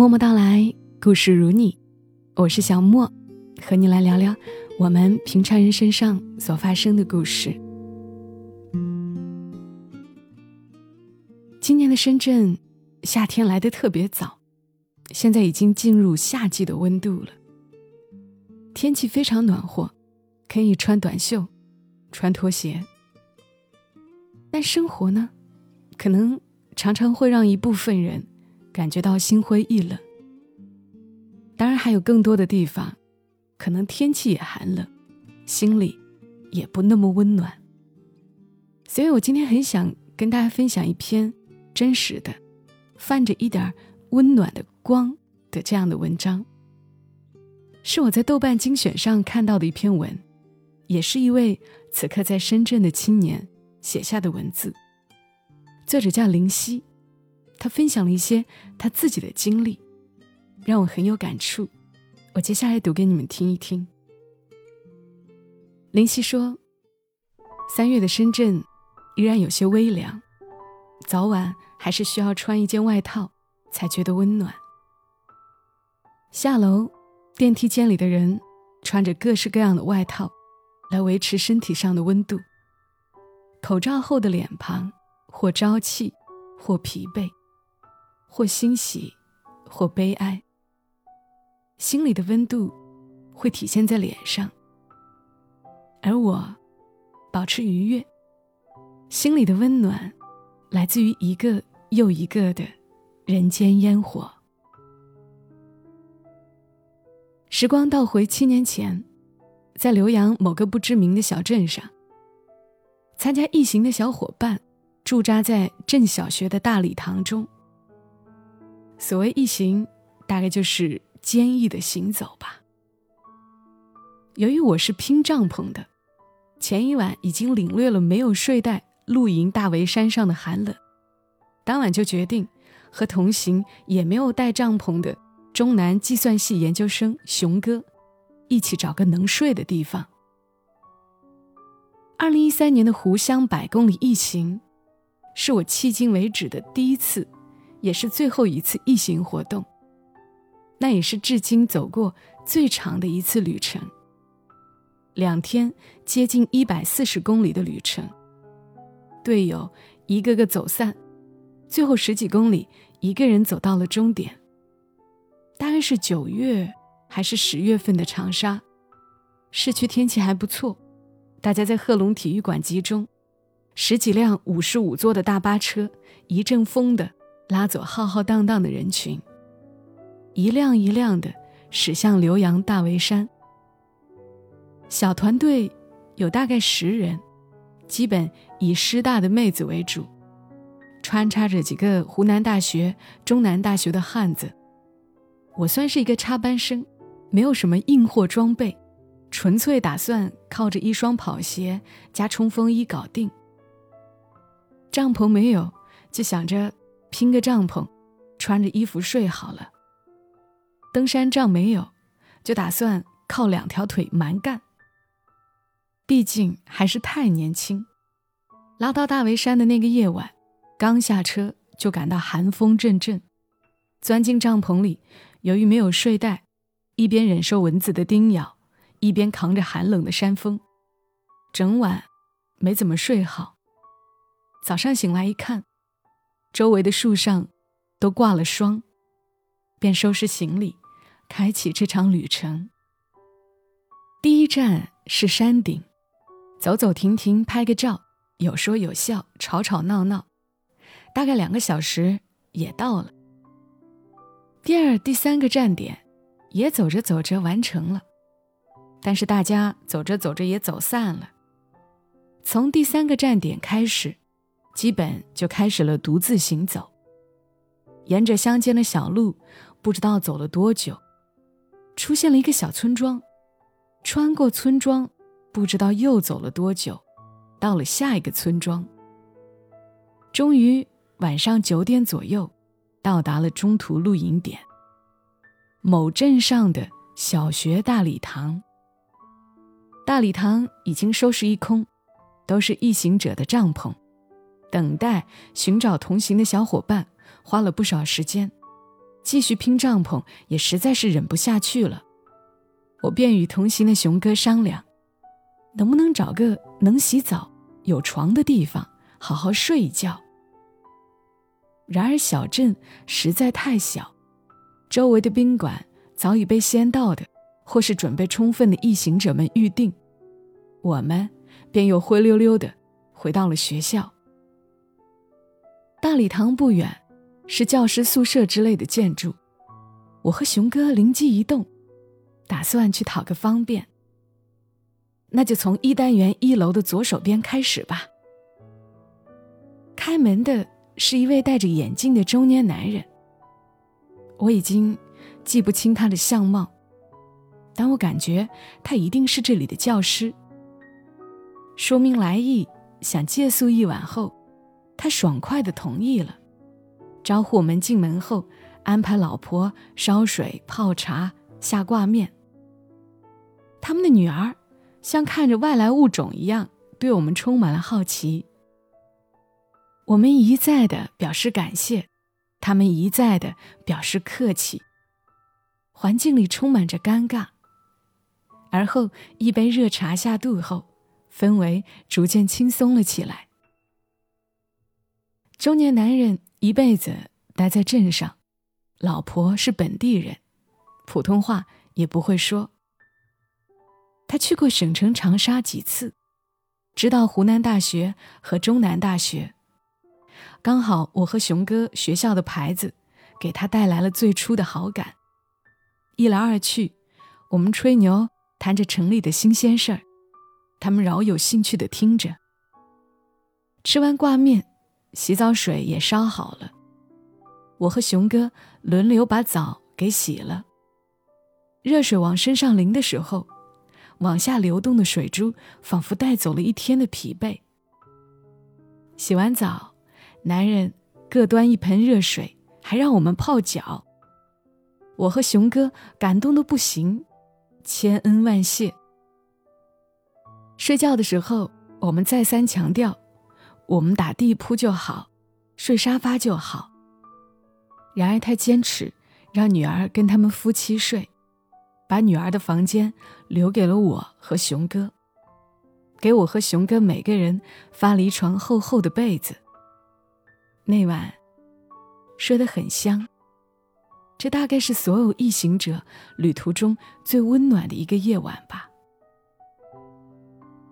默默到来，故事如你，我是小莫，和你来聊聊我们平常人身上所发生的故事。今年的深圳，夏天来的特别早，现在已经进入夏季的温度了。天气非常暖和，可以穿短袖，穿拖鞋。但生活呢，可能常常会让一部分人。感觉到心灰意冷。当然，还有更多的地方，可能天气也寒冷，心里也不那么温暖。所以我今天很想跟大家分享一篇真实的、泛着一点温暖的光的这样的文章。是我在豆瓣精选上看到的一篇文，也是一位此刻在深圳的青年写下的文字。作者叫林夕。他分享了一些他自己的经历，让我很有感触。我接下来读给你们听一听。林夕说：“三月的深圳依然有些微凉，早晚还是需要穿一件外套才觉得温暖。下楼，电梯间里的人穿着各式各样的外套来维持身体上的温度。口罩后的脸庞，或朝气，或疲惫。”或欣喜，或悲哀，心里的温度会体现在脸上，而我保持愉悦，心里的温暖来自于一个又一个的人间烟火。时光倒回七年前，在浏阳某个不知名的小镇上，参加一行的小伙伴驻扎在镇小学的大礼堂中。所谓一行，大概就是坚毅的行走吧。由于我是拼帐篷的，前一晚已经领略了没有睡袋露营大围山上的寒冷，当晚就决定和同行也没有带帐篷的中南计算系研究生熊哥一起找个能睡的地方。二零一三年的湖湘百公里一行，是我迄今为止的第一次。也是最后一次异行活动，那也是至今走过最长的一次旅程。两天，接近一百四十公里的旅程，队友一个个走散，最后十几公里，一个人走到了终点。大概是九月还是十月份的长沙，市区天气还不错，大家在贺龙体育馆集中，十几辆五十五座的大巴车，一阵风的。拉走浩浩荡荡的人群，一辆一辆的驶向浏阳大围山。小团队有大概十人，基本以师大的妹子为主，穿插着几个湖南大学、中南大学的汉子。我算是一个插班生，没有什么硬货装备，纯粹打算靠着一双跑鞋加冲锋衣搞定。帐篷没有，就想着。拼个帐篷，穿着衣服睡好了。登山杖没有，就打算靠两条腿蛮干。毕竟还是太年轻。拉到大围山的那个夜晚，刚下车就感到寒风阵阵。钻进帐篷里，由于没有睡袋，一边忍受蚊子的叮咬，一边扛着寒冷的山风，整晚没怎么睡好。早上醒来一看。周围的树上都挂了霜，便收拾行李，开启这场旅程。第一站是山顶，走走停停，拍个照，有说有笑，吵吵闹闹，大概两个小时也到了。第二、第三个站点也走着走着完成了，但是大家走着走着也走散了。从第三个站点开始。基本就开始了独自行走，沿着乡间的小路，不知道走了多久，出现了一个小村庄。穿过村庄，不知道又走了多久，到了下一个村庄。终于晚上九点左右，到达了中途露营点——某镇上的小学大礼堂。大礼堂已经收拾一空，都是一行者的帐篷。等待寻找同行的小伙伴，花了不少时间。继续拼帐篷也实在是忍不下去了，我便与同行的熊哥商量，能不能找个能洗澡、有床的地方好好睡一觉。然而小镇实在太小，周围的宾馆早已被先到的或是准备充分的一行者们预定，我们便又灰溜溜的回到了学校。大礼堂不远。是教师宿舍之类的建筑，我和熊哥灵机一动，打算去讨个方便。那就从一单元一楼的左手边开始吧。开门的是一位戴着眼镜的中年男人，我已经记不清他的相貌，但我感觉他一定是这里的教师。说明来意，想借宿一晚后，他爽快的同意了。招呼我们进门后，安排老婆烧水、泡茶、下挂面。他们的女儿像看着外来物种一样，对我们充满了好奇。我们一再的表示感谢，他们一再的表示客气。环境里充满着尴尬。而后一杯热茶下肚后，氛围逐渐轻松了起来。中年男人。一辈子待在镇上，老婆是本地人，普通话也不会说。他去过省城长沙几次，知道湖南大学和中南大学。刚好我和熊哥学校的牌子，给他带来了最初的好感。一来二去，我们吹牛谈着城里的新鲜事儿，他们饶有兴趣的听着。吃完挂面。洗澡水也烧好了，我和熊哥轮流把澡给洗了。热水往身上淋的时候，往下流动的水珠仿佛带走了一天的疲惫。洗完澡，男人各端一盆热水，还让我们泡脚。我和熊哥感动的不行，千恩万谢。睡觉的时候，我们再三强调。我们打地铺就好，睡沙发就好。然而他坚持让女儿跟他们夫妻睡，把女儿的房间留给了我和熊哥，给我和熊哥每个人发了一床厚厚的被子。那晚睡得很香，这大概是所有一行者旅途中最温暖的一个夜晚吧。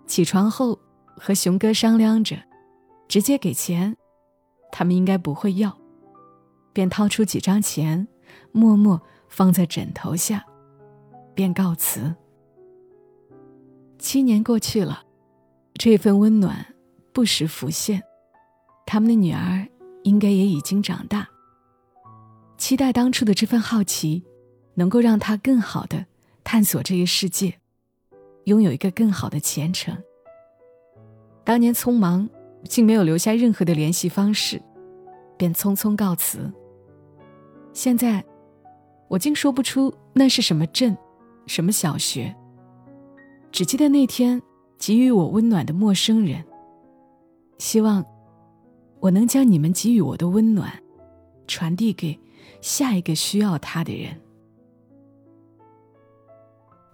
起床后和熊哥商量着。直接给钱，他们应该不会要，便掏出几张钱，默默放在枕头下，便告辞。七年过去了，这份温暖不时浮现，他们的女儿应该也已经长大。期待当初的这份好奇，能够让他更好的探索这个世界，拥有一个更好的前程。当年匆忙。竟没有留下任何的联系方式，便匆匆告辞。现在，我竟说不出那是什么镇，什么小学。只记得那天给予我温暖的陌生人。希望，我能将你们给予我的温暖，传递给下一个需要它的人。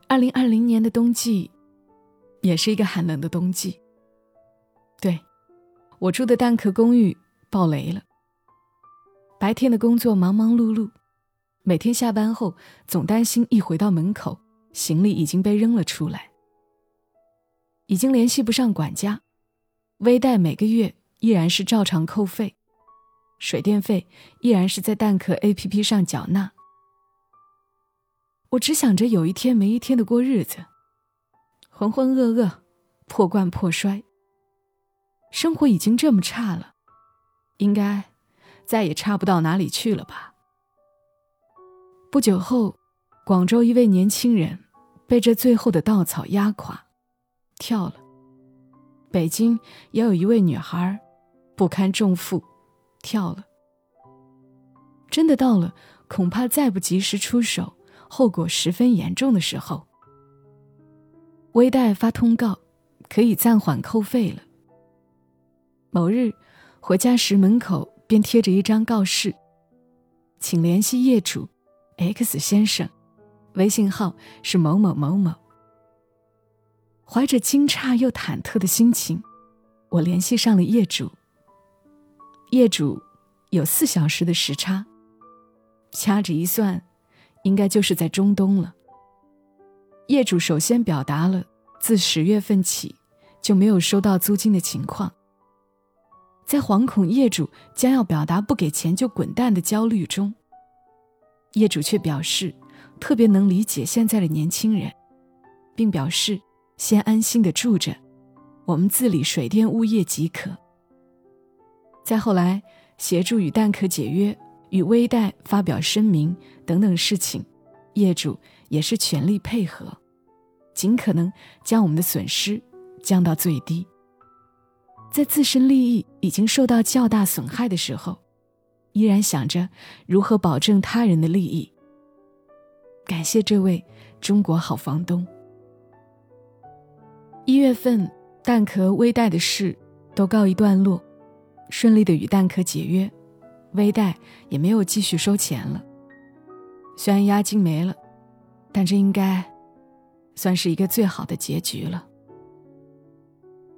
二零二零年的冬季，也是一个寒冷的冬季。我住的蛋壳公寓爆雷了。白天的工作忙忙碌碌，每天下班后总担心一回到门口，行李已经被扔了出来。已经联系不上管家，微贷每个月依然是照常扣费，水电费依然是在蛋壳 APP 上缴纳。我只想着有一天没一天的过日子，浑浑噩噩，破罐破摔。生活已经这么差了，应该再也差不到哪里去了吧。不久后，广州一位年轻人被这最后的稻草压垮，跳了。北京也有一位女孩不堪重负，跳了。真的到了恐怕再不及时出手，后果十分严重的时候，微贷发通告，可以暂缓扣费了。某日回家时，门口便贴着一张告示：“请联系业主 X 先生，微信号是某某某某。怀着惊诧又忐忑的心情，我联系上了业主。业主有四小时的时差，掐指一算，应该就是在中东了。业主首先表达了自十月份起就没有收到租金的情况，在惶恐业主将要表达不给钱就滚蛋的焦虑中，业主却表示特别能理解现在的年轻人，并表示。先安心的住着，我们自理水电物业即可。再后来协助与蛋壳解约、与微贷发表声明等等事情，业主也是全力配合，尽可能将我们的损失降到最低。在自身利益已经受到较大损害的时候，依然想着如何保证他人的利益。感谢这位中国好房东。一月份，蛋壳微贷的事都告一段落，顺利的与蛋壳解约，微贷也没有继续收钱了。虽然押金没了，但这应该算是一个最好的结局了。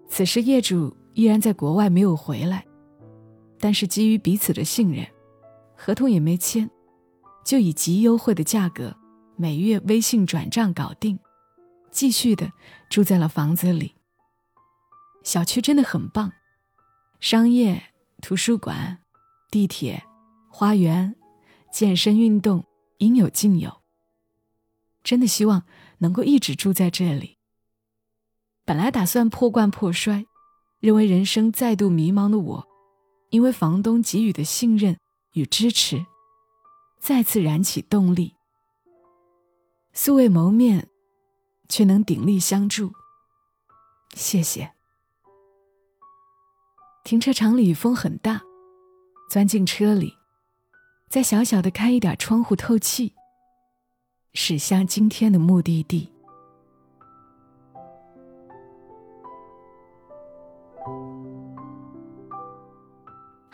此时业主依然在国外没有回来，但是基于彼此的信任，合同也没签，就以极优惠的价格，每月微信转账搞定。继续的住在了房子里。小区真的很棒，商业、图书馆、地铁、花园、健身运动应有尽有。真的希望能够一直住在这里。本来打算破罐破摔，认为人生再度迷茫的我，因为房东给予的信任与支持，再次燃起动力。素未谋面。却能鼎力相助。谢谢。停车场里风很大，钻进车里，再小小的开一点窗户透气，驶向今天的目的地。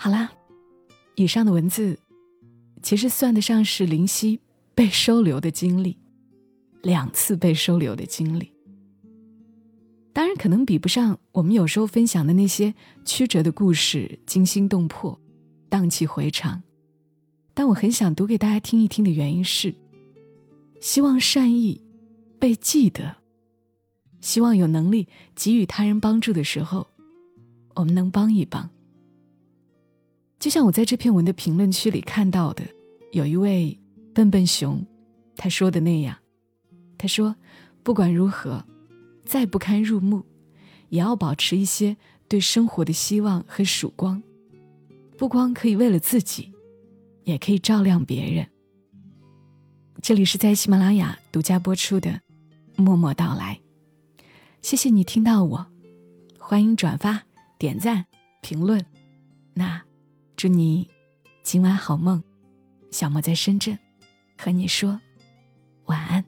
好啦，以上的文字，其实算得上是林夕被收留的经历。两次被收留的经历，当然可能比不上我们有时候分享的那些曲折的故事，惊心动魄、荡气回肠。但我很想读给大家听一听的原因是，希望善意被记得，希望有能力给予他人帮助的时候，我们能帮一帮。就像我在这篇文的评论区里看到的，有一位笨笨熊，他说的那样。他说：“不管如何，再不堪入目，也要保持一些对生活的希望和曙光。不光可以为了自己，也可以照亮别人。”这里是在喜马拉雅独家播出的《默默到来》，谢谢你听到我，欢迎转发、点赞、评论。那祝你今晚好梦，小莫在深圳和你说晚安。